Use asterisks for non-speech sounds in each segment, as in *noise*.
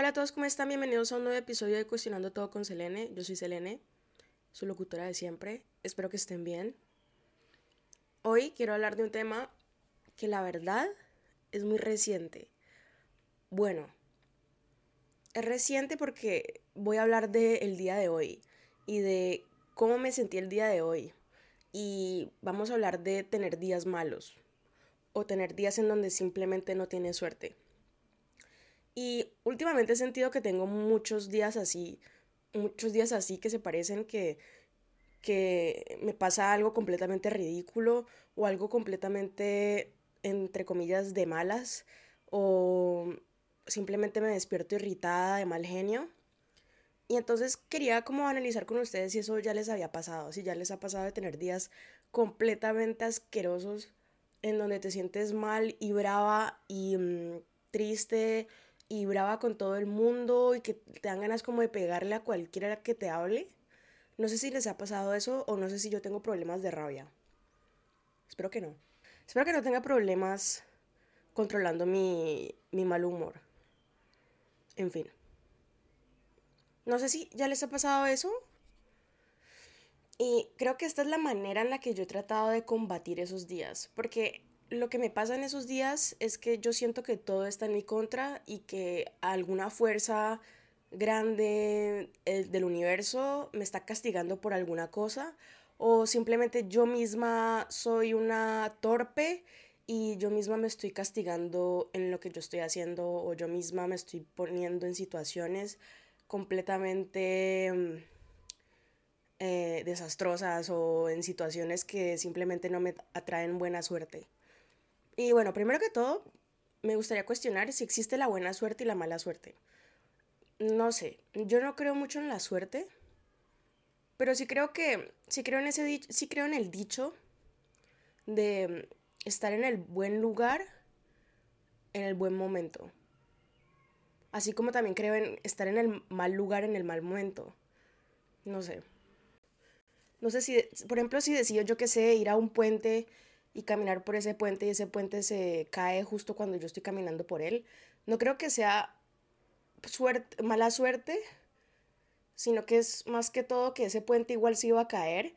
Hola a todos, ¿cómo están? Bienvenidos a un nuevo episodio de Cuestionando Todo con Selene. Yo soy Selene, su locutora de siempre. Espero que estén bien. Hoy quiero hablar de un tema que la verdad es muy reciente. Bueno, es reciente porque voy a hablar del día de hoy y de cómo me sentí el día de hoy. Y vamos a hablar de tener días malos o tener días en donde simplemente no tienes suerte. Y últimamente he sentido que tengo muchos días así, muchos días así que se parecen que, que me pasa algo completamente ridículo o algo completamente, entre comillas, de malas o simplemente me despierto irritada, de mal genio. Y entonces quería como analizar con ustedes si eso ya les había pasado, si ya les ha pasado de tener días completamente asquerosos en donde te sientes mal y brava y mm, triste y brava con todo el mundo y que te dan ganas como de pegarle a cualquiera que te hable. No sé si les ha pasado eso o no sé si yo tengo problemas de rabia. Espero que no. Espero que no tenga problemas controlando mi, mi mal humor. En fin. No sé si ya les ha pasado eso. Y creo que esta es la manera en la que yo he tratado de combatir esos días. Porque lo que me pasa en esos días es que yo siento que todo está en mi contra y que alguna fuerza grande eh, del universo me está castigando por alguna cosa o simplemente yo misma soy una torpe y yo misma me estoy castigando en lo que yo estoy haciendo o yo misma me estoy poniendo en situaciones completamente eh, desastrosas o en situaciones que simplemente no me atraen buena suerte. Y bueno, primero que todo, me gustaría cuestionar si existe la buena suerte y la mala suerte. No sé, yo no creo mucho en la suerte, pero sí creo que, sí creo en ese sí creo en el dicho de estar en el buen lugar en el buen momento. Así como también creo en estar en el mal lugar en el mal momento. No sé. No sé si, por ejemplo, si decido yo que sé, ir a un puente y caminar por ese puente y ese puente se cae justo cuando yo estoy caminando por él. No creo que sea suerte, mala suerte, sino que es más que todo que ese puente igual se iba a caer,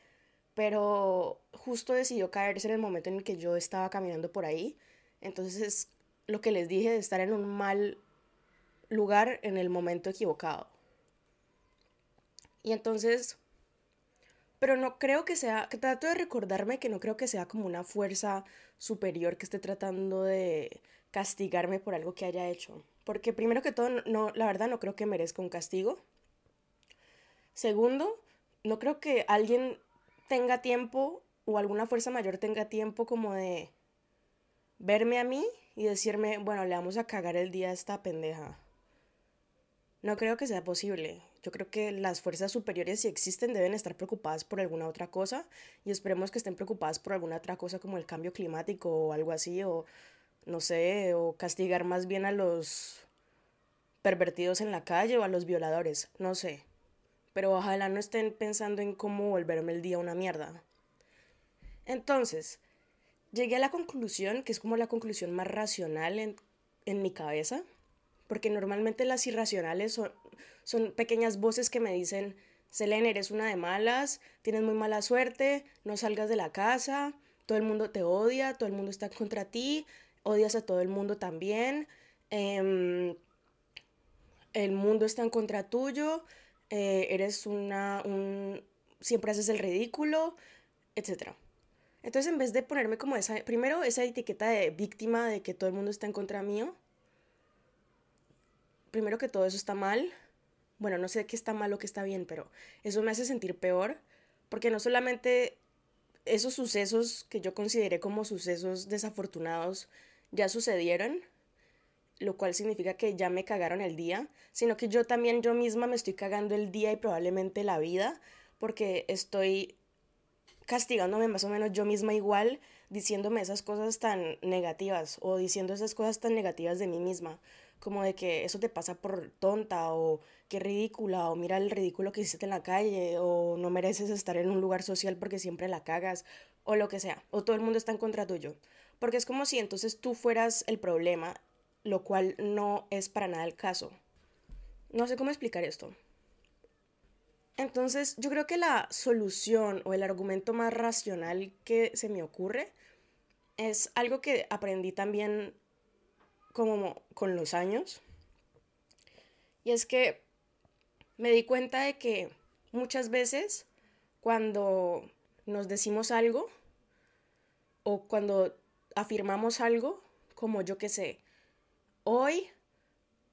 pero justo decidió caerse en el momento en el que yo estaba caminando por ahí. Entonces es lo que les dije de estar en un mal lugar en el momento equivocado. Y entonces pero no creo que sea, que trato de recordarme que no creo que sea como una fuerza superior que esté tratando de castigarme por algo que haya hecho. Porque primero que todo, no, la verdad no creo que merezca un castigo. Segundo, no creo que alguien tenga tiempo o alguna fuerza mayor tenga tiempo como de verme a mí y decirme, bueno, le vamos a cagar el día a esta pendeja. No creo que sea posible. Yo creo que las fuerzas superiores, si existen, deben estar preocupadas por alguna otra cosa y esperemos que estén preocupadas por alguna otra cosa como el cambio climático o algo así, o no sé, o castigar más bien a los pervertidos en la calle o a los violadores, no sé. Pero ojalá no estén pensando en cómo volverme el día una mierda. Entonces, llegué a la conclusión, que es como la conclusión más racional en, en mi cabeza, porque normalmente las irracionales son, son pequeñas voces que me dicen, Selene, eres una de malas, tienes muy mala suerte, no salgas de la casa, todo el mundo te odia, todo el mundo está contra ti, odias a todo el mundo también, em, el mundo está en contra tuyo, eh, eres una, un, siempre haces el ridículo, etc. Entonces en vez de ponerme como esa, primero esa etiqueta de víctima de que todo el mundo está en contra mío, primero que todo eso está mal. Bueno, no sé qué está mal o qué está bien, pero eso me hace sentir peor, porque no solamente esos sucesos que yo consideré como sucesos desafortunados ya sucedieron, lo cual significa que ya me cagaron el día, sino que yo también yo misma me estoy cagando el día y probablemente la vida, porque estoy castigándome más o menos yo misma igual, diciéndome esas cosas tan negativas o diciendo esas cosas tan negativas de mí misma, como de que eso te pasa por tonta o qué ridícula o mira el ridículo que hiciste en la calle o no mereces estar en un lugar social porque siempre la cagas o lo que sea, o todo el mundo está en contra tuyo. Porque es como si entonces tú fueras el problema, lo cual no es para nada el caso. No sé cómo explicar esto. Entonces, yo creo que la solución o el argumento más racional que se me ocurre es algo que aprendí también como con los años. Y es que me di cuenta de que muchas veces cuando nos decimos algo o cuando afirmamos algo, como yo que sé, hoy,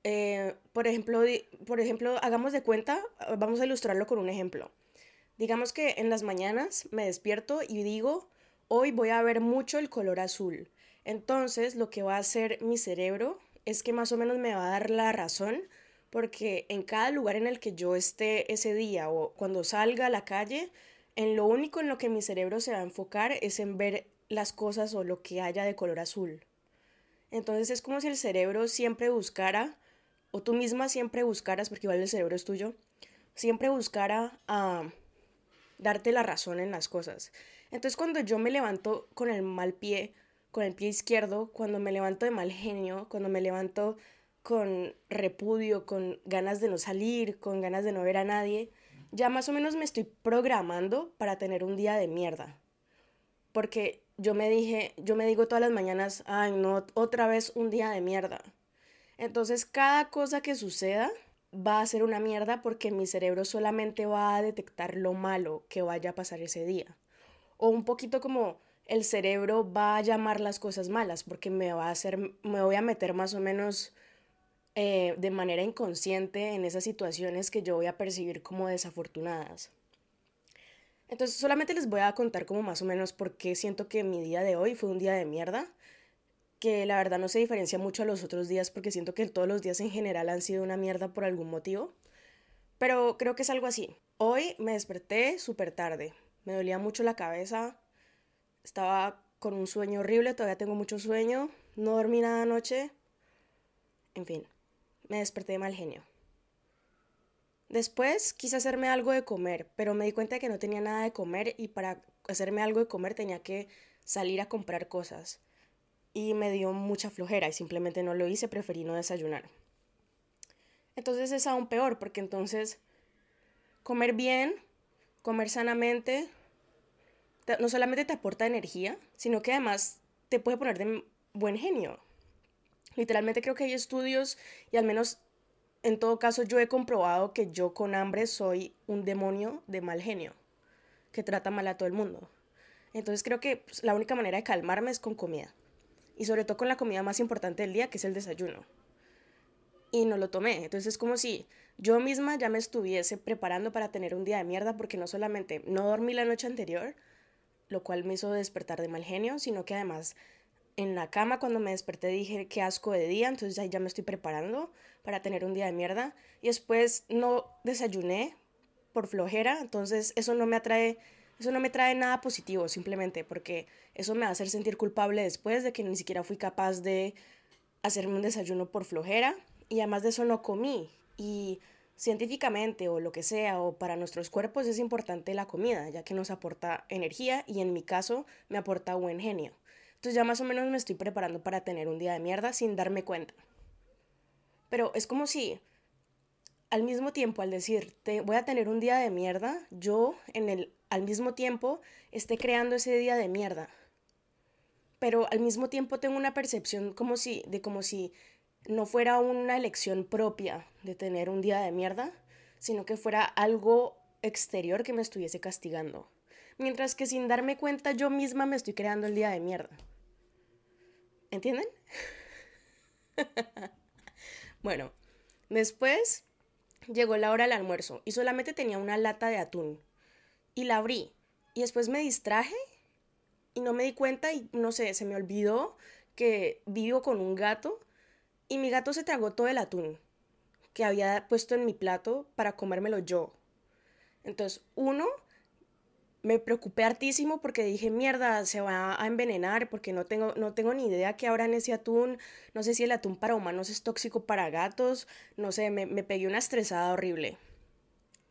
eh, por, ejemplo, por ejemplo, hagamos de cuenta, vamos a ilustrarlo con un ejemplo. Digamos que en las mañanas me despierto y digo, hoy voy a ver mucho el color azul. Entonces, lo que va a hacer mi cerebro es que más o menos me va a dar la razón porque en cada lugar en el que yo esté ese día o cuando salga a la calle, en lo único en lo que mi cerebro se va a enfocar es en ver las cosas o lo que haya de color azul. Entonces es como si el cerebro siempre buscara, o tú misma siempre buscaras, porque igual el cerebro es tuyo, siempre buscara a darte la razón en las cosas. Entonces cuando yo me levanto con el mal pie, con el pie izquierdo, cuando me levanto de mal genio, cuando me levanto con repudio, con ganas de no salir, con ganas de no ver a nadie, ya más o menos me estoy programando para tener un día de mierda. Porque yo me dije, yo me digo todas las mañanas, ay, no, otra vez un día de mierda. Entonces, cada cosa que suceda va a ser una mierda porque mi cerebro solamente va a detectar lo malo que vaya a pasar ese día. O un poquito como el cerebro va a llamar las cosas malas porque me va a hacer, me voy a meter más o menos eh, de manera inconsciente en esas situaciones que yo voy a percibir como desafortunadas. Entonces solamente les voy a contar como más o menos por qué siento que mi día de hoy fue un día de mierda, que la verdad no se diferencia mucho a los otros días porque siento que todos los días en general han sido una mierda por algún motivo, pero creo que es algo así. Hoy me desperté súper tarde, me dolía mucho la cabeza, estaba con un sueño horrible, todavía tengo mucho sueño, no dormí nada anoche, en fin me desperté de mal genio. Después quise hacerme algo de comer, pero me di cuenta de que no tenía nada de comer y para hacerme algo de comer tenía que salir a comprar cosas. Y me dio mucha flojera y simplemente no lo hice, preferí no desayunar. Entonces es aún peor porque entonces comer bien, comer sanamente, no solamente te aporta energía, sino que además te puede poner de buen genio. Literalmente creo que hay estudios y al menos en todo caso yo he comprobado que yo con hambre soy un demonio de mal genio, que trata mal a todo el mundo. Entonces creo que pues, la única manera de calmarme es con comida. Y sobre todo con la comida más importante del día, que es el desayuno. Y no lo tomé. Entonces es como si yo misma ya me estuviese preparando para tener un día de mierda porque no solamente no dormí la noche anterior, lo cual me hizo despertar de mal genio, sino que además en la cama cuando me desperté dije qué asco de día, entonces ya, ya me estoy preparando para tener un día de mierda. Y después no desayuné por flojera, entonces eso no me atrae, eso no me trae nada positivo simplemente, porque eso me va a hacer sentir culpable después de que ni siquiera fui capaz de hacerme un desayuno por flojera y además de eso no comí. Y científicamente o lo que sea, o para nuestros cuerpos es importante la comida, ya que nos aporta energía y en mi caso me aporta buen genio. Entonces ya más o menos me estoy preparando para tener un día de mierda sin darme cuenta. Pero es como si al mismo tiempo, al decir, te voy a tener un día de mierda, yo en el, al mismo tiempo esté creando ese día de mierda. Pero al mismo tiempo tengo una percepción como si, de como si no fuera una elección propia de tener un día de mierda, sino que fuera algo exterior que me estuviese castigando. Mientras que sin darme cuenta yo misma me estoy creando el día de mierda. ¿Entienden? *laughs* bueno, después llegó la hora del almuerzo y solamente tenía una lata de atún. Y la abrí. Y después me distraje y no me di cuenta y no sé, se me olvidó que vivo con un gato y mi gato se tragó todo el atún que había puesto en mi plato para comérmelo yo. Entonces, uno, me preocupé hartísimo porque dije, mierda, se va a envenenar porque no tengo, no tengo ni idea qué habrá en ese atún. No sé si el atún para humanos es tóxico para gatos. No sé, me, me pegué una estresada horrible.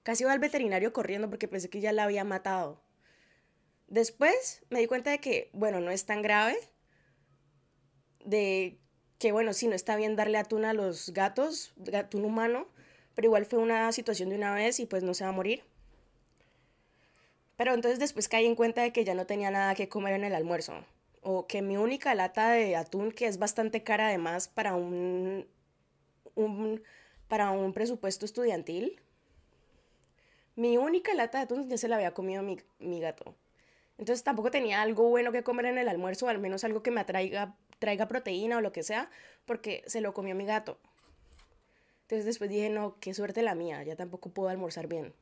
Casi iba al veterinario corriendo porque pensé que ya la había matado. Después me di cuenta de que, bueno, no es tan grave. De que, bueno, sí, no está bien darle atún a los gatos, atún humano, pero igual fue una situación de una vez y pues no se va a morir. Pero entonces después caí en cuenta de que ya no tenía nada que comer en el almuerzo. O que mi única lata de atún, que es bastante cara además para un, un, para un presupuesto estudiantil, mi única lata de atún ya se la había comido mi, mi gato. Entonces tampoco tenía algo bueno que comer en el almuerzo, al menos algo que me atraiga, traiga proteína o lo que sea, porque se lo comió mi gato. Entonces después dije, no, qué suerte la mía, ya tampoco puedo almorzar bien.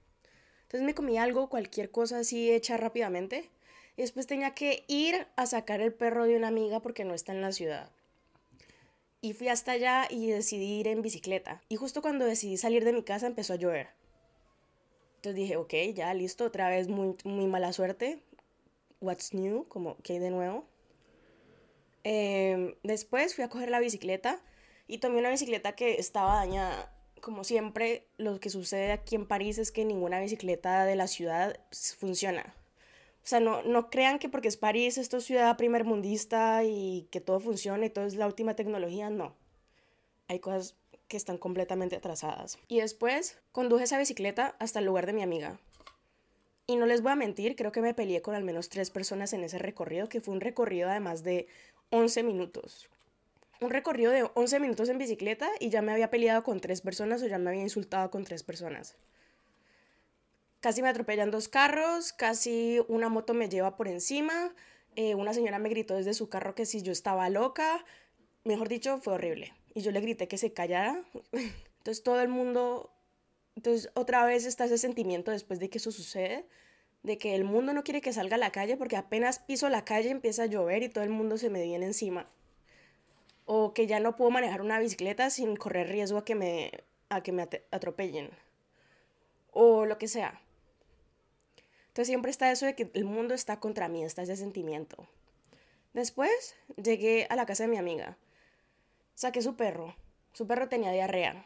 Entonces me comí algo, cualquier cosa así hecha rápidamente. Y después tenía que ir a sacar el perro de una amiga porque no está en la ciudad. Y fui hasta allá y decidí ir en bicicleta. Y justo cuando decidí salir de mi casa empezó a llover. Entonces dije, ok, ya listo, otra vez muy, muy mala suerte what's new, como que hay de nuevo. Em, después fui a coger la bicicleta y tomé una bicicleta que estaba dañada. Como siempre, lo que sucede aquí en París es que ninguna bicicleta de la ciudad funciona. O sea, no, no crean que porque es París, esto es ciudad primermundista y que todo funciona y todo es la última tecnología, no. Hay cosas que están completamente atrasadas. Y después conduje esa bicicleta hasta el lugar de mi amiga. Y no les voy a mentir, creo que me peleé con al menos tres personas en ese recorrido, que fue un recorrido además de 11 minutos. Un recorrido de 11 minutos en bicicleta y ya me había peleado con tres personas o ya me había insultado con tres personas. Casi me atropellan dos carros, casi una moto me lleva por encima, eh, una señora me gritó desde su carro que si yo estaba loca, mejor dicho, fue horrible. Y yo le grité que se callara. *laughs* Entonces todo el mundo entonces, otra vez está ese sentimiento después de que eso sucede, de que el mundo no quiere que salga a la calle porque apenas piso la calle empieza a llover y todo el mundo se me viene encima. O que ya no puedo manejar una bicicleta sin correr riesgo a que me, a que me atropellen. O lo que sea. Entonces siempre está eso de que el mundo está contra mí, está ese sentimiento. Después llegué a la casa de mi amiga. Saqué su perro. Su perro tenía diarrea.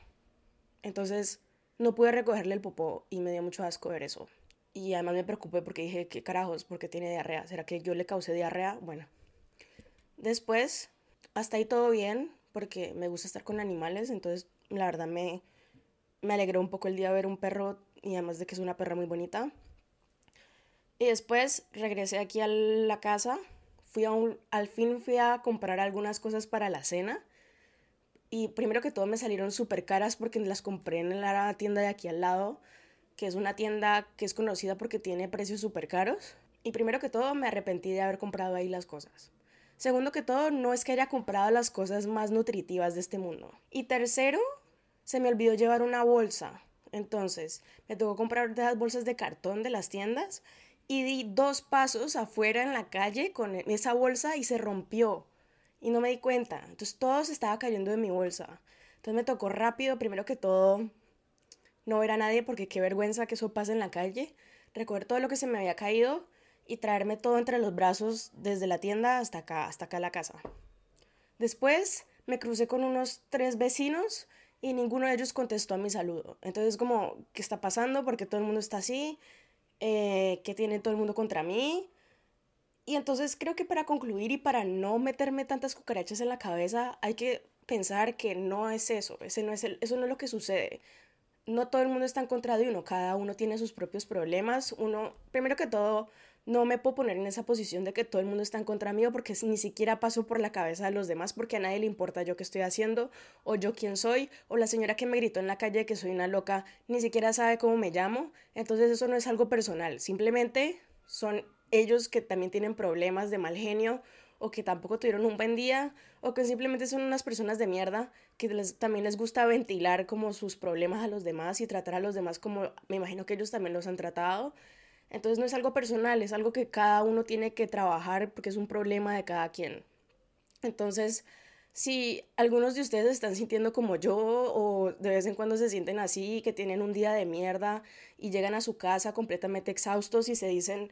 Entonces no pude recogerle el popó y me dio mucho asco ver eso. Y además me preocupé porque dije, ¿qué carajos? ¿Por qué tiene diarrea? ¿Será que yo le causé diarrea? Bueno. Después, hasta ahí todo bien, porque me gusta estar con animales, entonces la verdad me, me alegró un poco el día ver un perro y además de que es una perra muy bonita. Y después regresé aquí a la casa, fui a al fin fui a comprar algunas cosas para la cena y primero que todo me salieron súper caras porque las compré en la tienda de aquí al lado, que es una tienda que es conocida porque tiene precios súper caros. Y primero que todo me arrepentí de haber comprado ahí las cosas. Segundo que todo, no es que haya comprado las cosas más nutritivas de este mundo. Y tercero, se me olvidó llevar una bolsa. Entonces, me tocó comprar las bolsas de cartón de las tiendas y di dos pasos afuera en la calle con esa bolsa y se rompió y no me di cuenta. Entonces todo se estaba cayendo de mi bolsa. Entonces me tocó rápido, primero que todo, no ver a nadie porque qué vergüenza que eso pase en la calle. Recoger todo lo que se me había caído y traerme todo entre los brazos desde la tienda hasta acá, hasta acá la casa. Después me crucé con unos tres vecinos y ninguno de ellos contestó a mi saludo. Entonces como, ¿qué está pasando? Porque todo el mundo está así. Eh, ¿Qué tiene todo el mundo contra mí? Y entonces creo que para concluir y para no meterme tantas cucarachas en la cabeza, hay que pensar que no es eso, ese no es el, eso no es lo que sucede. No todo el mundo está en contra de uno, cada uno tiene sus propios problemas. Uno, primero que todo, no me puedo poner en esa posición de que todo el mundo está en contra mío porque ni siquiera paso por la cabeza de los demás porque a nadie le importa yo qué estoy haciendo o yo quién soy o la señora que me gritó en la calle que soy una loca ni siquiera sabe cómo me llamo. Entonces eso no es algo personal, simplemente son ellos que también tienen problemas de mal genio o que tampoco tuvieron un buen día o que simplemente son unas personas de mierda que también les gusta ventilar como sus problemas a los demás y tratar a los demás como me imagino que ellos también los han tratado. Entonces no es algo personal, es algo que cada uno tiene que trabajar porque es un problema de cada quien. Entonces, si algunos de ustedes están sintiendo como yo o de vez en cuando se sienten así, que tienen un día de mierda y llegan a su casa completamente exhaustos y se dicen,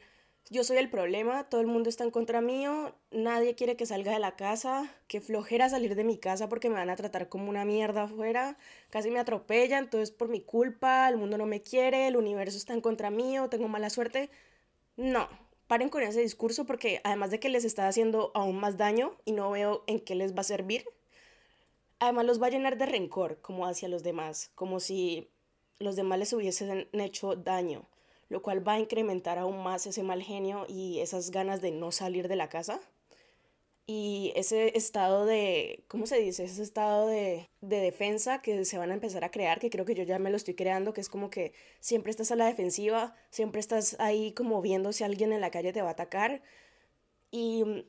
yo soy el problema, todo el mundo está en contra mío, nadie quiere que salga de la casa, qué flojera salir de mi casa porque me van a tratar como una mierda afuera, casi me atropellan, entonces por mi culpa, el mundo no me quiere, el universo está en contra mío, tengo mala suerte. No, paren con ese discurso porque además de que les está haciendo aún más daño y no veo en qué les va a servir, además los va a llenar de rencor como hacia los demás, como si los demás les hubiesen hecho daño, lo cual va a incrementar aún más ese mal genio y esas ganas de no salir de la casa. Y ese estado de, ¿cómo se dice? Ese estado de, de defensa que se van a empezar a crear, que creo que yo ya me lo estoy creando, que es como que siempre estás a la defensiva, siempre estás ahí como viendo si alguien en la calle te va a atacar. Y mm,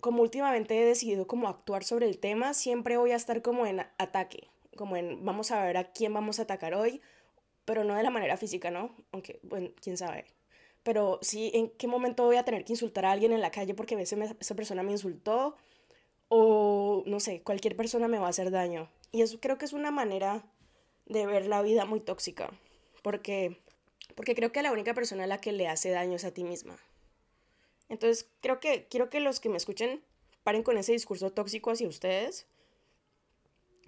como últimamente he decidido como actuar sobre el tema, siempre voy a estar como en ataque, como en vamos a ver a quién vamos a atacar hoy, pero no de la manera física, ¿no? Aunque, bueno, quién sabe. Pero sí, ¿en qué momento voy a tener que insultar a alguien en la calle porque a veces esa persona me insultó? O, no sé, cualquier persona me va a hacer daño. Y eso creo que es una manera de ver la vida muy tóxica. Porque, porque creo que la única persona a la que le hace daño es a ti misma. Entonces, creo que quiero que los que me escuchen paren con ese discurso tóxico hacia ustedes.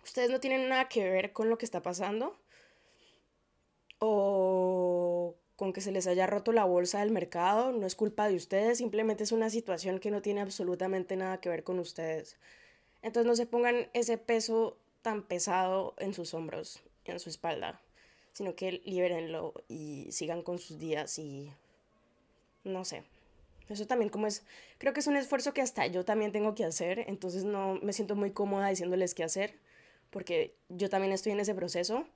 Ustedes no tienen nada que ver con lo que está pasando o con que se les haya roto la bolsa del mercado, no es culpa de ustedes, simplemente es una situación que no tiene absolutamente nada que ver con ustedes. Entonces no se pongan ese peso tan pesado en sus hombros, en su espalda, sino que libérenlo y sigan con sus días y no sé. Eso también como es, creo que es un esfuerzo que hasta yo también tengo que hacer, entonces no me siento muy cómoda diciéndoles qué hacer, porque yo también estoy en ese proceso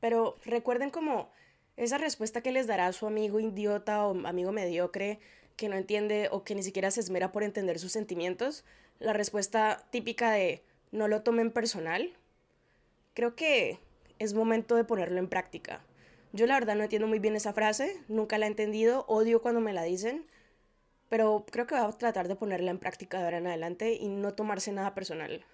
pero recuerden como esa respuesta que les dará su amigo idiota o amigo mediocre que no entiende o que ni siquiera se esmera por entender sus sentimientos, la respuesta típica de no lo tomen personal, creo que es momento de ponerlo en práctica. Yo la verdad no entiendo muy bien esa frase, nunca la he entendido, odio cuando me la dicen, pero creo que voy a tratar de ponerla en práctica de ahora en adelante y no tomarse nada personal.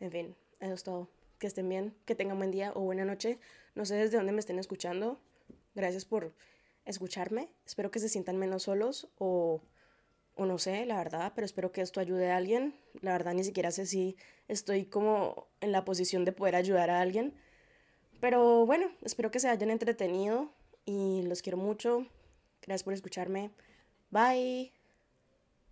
En fin, eso es todo que estén bien, que tengan buen día o buena noche. No sé desde dónde me estén escuchando. Gracias por escucharme. Espero que se sientan menos solos o, o no sé, la verdad, pero espero que esto ayude a alguien. La verdad ni siquiera sé si estoy como en la posición de poder ayudar a alguien. Pero bueno, espero que se hayan entretenido y los quiero mucho. Gracias por escucharme. Bye.